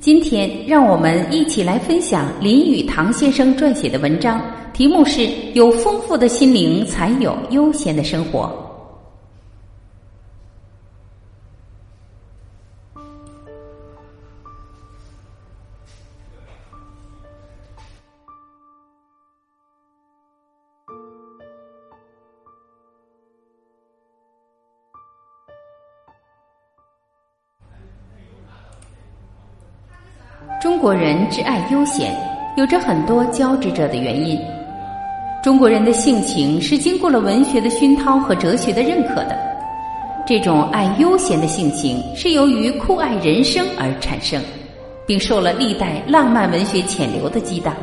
今天让我们一起来分享林语堂先生撰写的文章，题目是“有丰富的心灵，才有悠闲的生活”。中国人挚爱悠闲，有着很多交织着的原因。中国人的性情是经过了文学的熏陶和哲学的认可的。这种爱悠闲的性情是由于酷爱人生而产生，并受了历代浪漫文学潜流的激荡，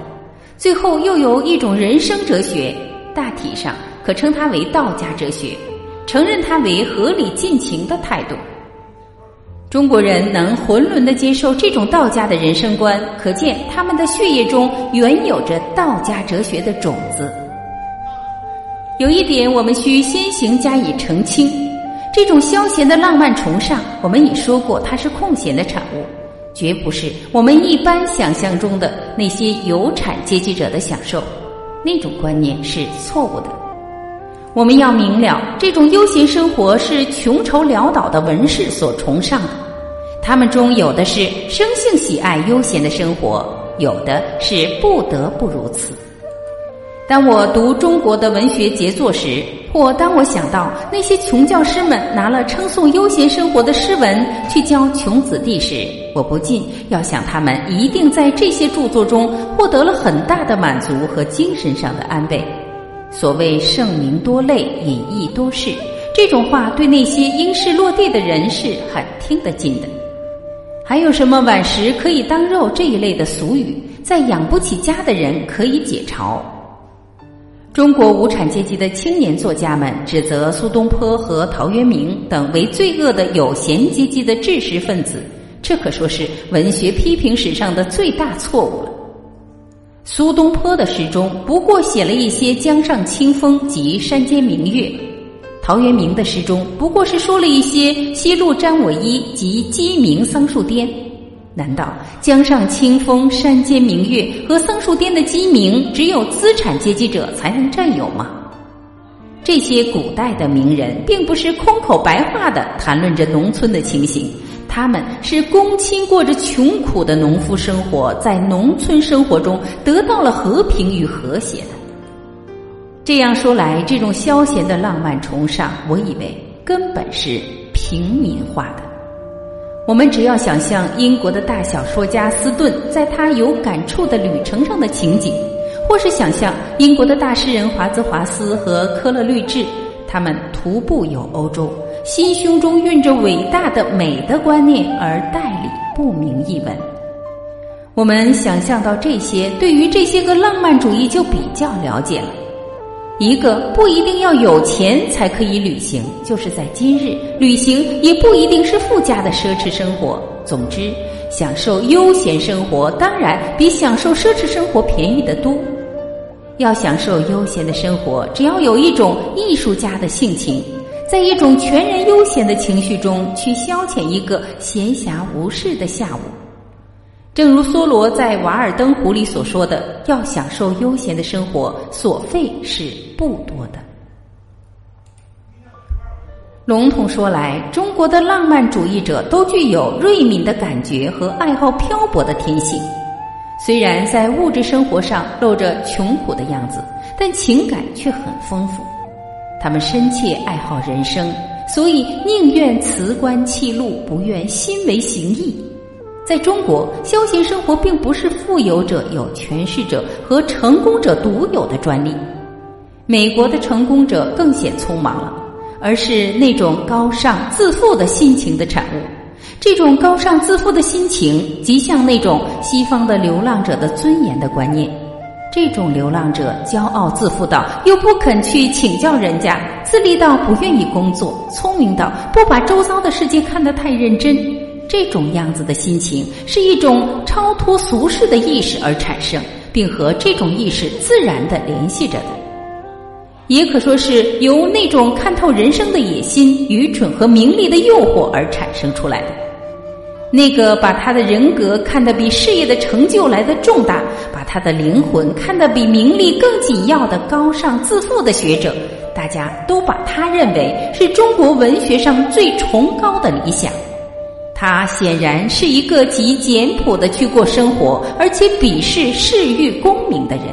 最后又由一种人生哲学，大体上可称它为道家哲学，承认它为合理尽情的态度。中国人能浑沦的接受这种道家的人生观，可见他们的血液中原有着道家哲学的种子。有一点，我们需先行加以澄清：这种消闲的浪漫崇尚，我们已说过，它是空闲的产物，绝不是我们一般想象中的那些有产阶级者的享受。那种观念是错误的。我们要明了，这种悠闲生活是穷愁潦倒的文士所崇尚的。他们中有的是生性喜爱悠闲的生活，有的是不得不如此。当我读中国的文学杰作时，或当我想到那些穷教师们拿了称颂悠闲生活的诗文去教穷子弟时，我不禁要想，他们一定在这些著作中获得了很大的满足和精神上的安慰。所谓盛名多累，隐逸多事，这种话对那些应试落地的人是很听得进的。还有什么“晚食可以当肉”这一类的俗语，在养不起家的人可以解嘲。中国无产阶级的青年作家们指责苏东坡和陶渊明等为罪恶的有闲阶级的知识分子，这可说是文学批评史上的最大错误了。苏东坡的诗中不过写了一些江上清风及山间明月，陶渊明的诗中不过是说了一些西路沾我衣及鸡鸣桑树颠。难道江上清风、山间明月和桑树颠的鸡鸣只有资产阶级者才能占有吗？这些古代的名人并不是空口白话的谈论着农村的情形。他们是公亲过着穷苦的农夫生活，在农村生活中得到了和平与和谐的。这样说来，这种消闲的浪漫崇尚，我以为根本是平民化的。我们只要想象英国的大小说家斯顿在他有感触的旅程上的情景，或是想象英国的大诗人华兹华斯和科勒律治。他们徒步游欧洲，心胸中蕴着伟大的美的观念，而代理不明一文。我们想象到这些，对于这些个浪漫主义就比较了解了。一个不一定要有钱才可以旅行，就是在今日，旅行也不一定是附加的奢侈生活。总之，享受悠闲生活，当然比享受奢侈生活便宜得多。要享受悠闲的生活，只要有一种艺术家的性情，在一种全然悠闲的情绪中去消遣一个闲暇无事的下午。正如梭罗在《瓦尔登湖》里所说的：“要享受悠闲的生活，所费是不多的。”笼统说来，中国的浪漫主义者都具有锐敏的感觉和爱好漂泊的天性。虽然在物质生活上露着穷苦的样子，但情感却很丰富。他们深切爱好人生，所以宁愿辞官弃禄，不愿心为形役。在中国，消闲生活并不是富有者、有权势者和成功者独有的专利。美国的成功者更显匆忙了，而是那种高尚自负的心情的产物。这种高尚自负的心情，极像那种西方的流浪者的尊严的观念。这种流浪者骄傲自负到又不肯去请教人家，自立到不愿意工作，聪明到不把周遭的世界看得太认真。这种样子的心情，是一种超脱俗世的意识而产生，并和这种意识自然的联系着的。也可说是由那种看透人生的野心、愚蠢和名利的诱惑而产生出来的。那个把他的人格看得比事业的成就来的重大，把他的灵魂看得比名利更紧要的高尚自负的学者，大家都把他认为是中国文学上最崇高的理想。他显然是一个极简朴的去过生活，而且鄙视世欲功名的人。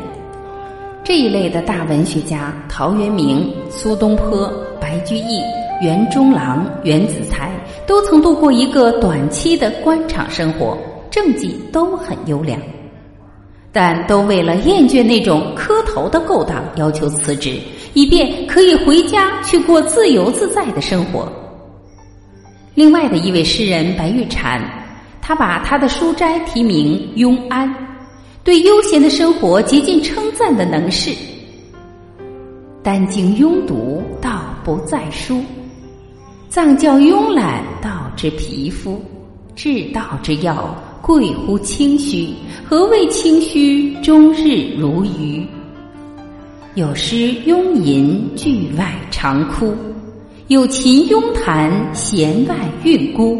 这一类的大文学家，陶渊明、苏东坡、白居易。袁中郎、袁子才都曾度过一个短期的官场生活，政绩都很优良，但都为了厌倦那种磕头的勾当，要求辞职，以便可以回家去过自由自在的生活。另外的一位诗人白玉蟾，他把他的书斋题名“庸安”，对悠闲的生活极尽称赞的能事。但经庸读，道不在书。藏教慵懒，道之皮肤；治道之要，贵乎清虚。何谓清虚？终日如鱼。有诗庸吟，句外长哭；有琴庸弹，弦外韵孤；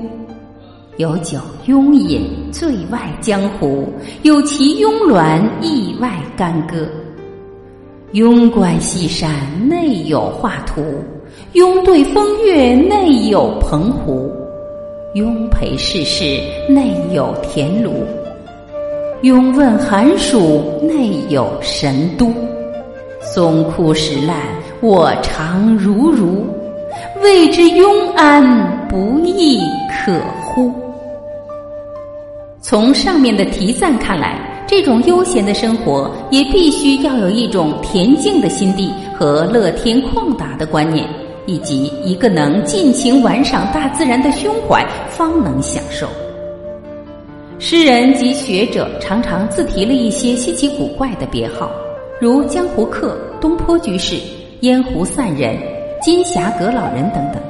有酒庸饮，醉外江湖；有棋庸鸾，意外干戈。庸观西山，内有画图。拥对风月，内有澎湖；拥陪世事，内有田庐；拥问寒暑，内有神都。松枯石烂，我常如如。谓之庸安，不亦可乎？从上面的题赞看来，这种悠闲的生活也必须要有一种恬静的心地和乐天旷达的观念。以及一个能尽情玩赏大自然的胸怀，方能享受。诗人及学者常常自提了一些稀奇古怪的别号，如江湖客、东坡居士、烟壶散人、金霞阁老人等等。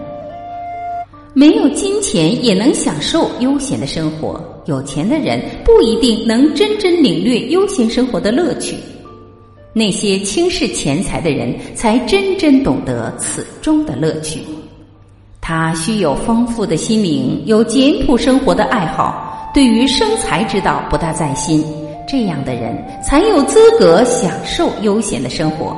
没有金钱也能享受悠闲的生活，有钱的人不一定能真正领略悠闲生活的乐趣。那些轻视钱财的人，才真正懂得此中的乐趣。他需有丰富的心灵，有简朴生活的爱好，对于生财之道不大在心。这样的人才有资格享受悠闲的生活。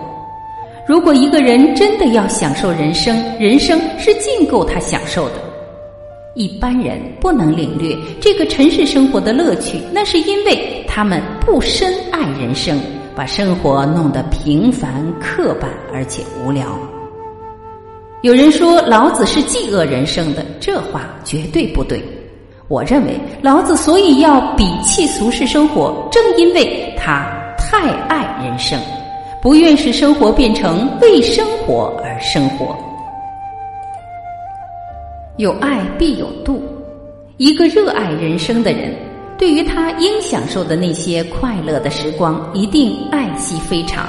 如果一个人真的要享受人生，人生是尽够他享受的。一般人不能领略这个尘世生活的乐趣，那是因为他们不深爱人生。把生活弄得平凡、刻板而且无聊。有人说老子是嫉恶人生的，这话绝对不对。我认为老子所以要鄙弃俗世生活，正因为他太爱人生，不愿使生活变成为生活而生活。有爱必有度，一个热爱人生的人。对于他应享受的那些快乐的时光，一定爱惜非常。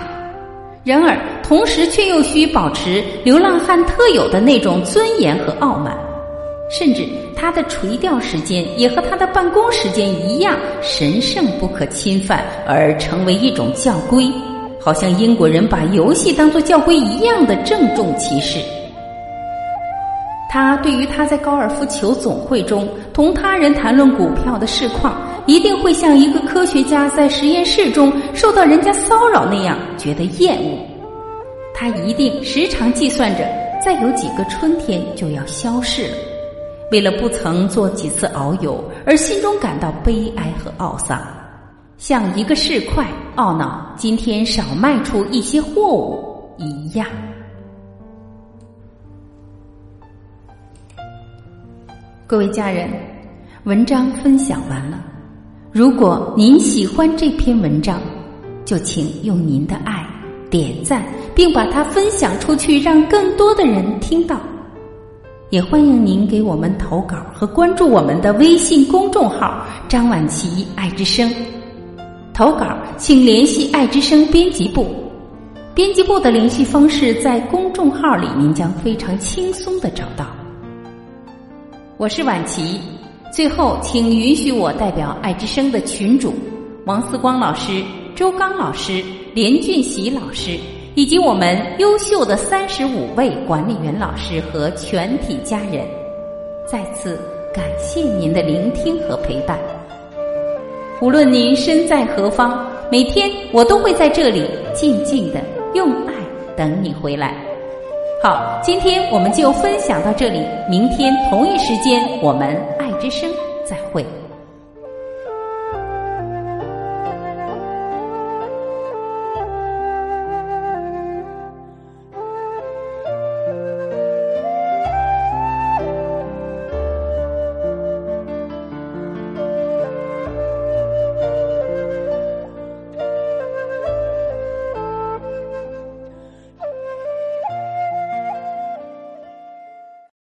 然而，同时却又需保持流浪汉特有的那种尊严和傲慢，甚至他的垂钓时间也和他的办公时间一样神圣不可侵犯，而成为一种教规，好像英国人把游戏当作教规一样的郑重其事。他对于他在高尔夫球总会中同他人谈论股票的市况，一定会像一个科学家在实验室中受到人家骚扰那样觉得厌恶。他一定时常计算着，再有几个春天就要消逝了。为了不曾做几次遨游而心中感到悲哀和懊丧，像一个市侩懊恼今天少卖出一些货物一样。各位家人，文章分享完了。如果您喜欢这篇文章，就请用您的爱点赞，并把它分享出去，让更多的人听到。也欢迎您给我们投稿和关注我们的微信公众号“张晚琪爱之声”。投稿请联系爱之声编辑部，编辑部的联系方式在公众号里，您将非常轻松的找到。我是婉琪，最后请允许我代表爱之声的群主王思光老师、周刚老师、连俊喜老师。以及我们优秀的三十五位管理员老师和全体家人，再次感谢您的聆听和陪伴。无论您身在何方，每天我都会在这里静静的用爱等你回来。好，今天我们就分享到这里，明天同一时间我们爱之声再会。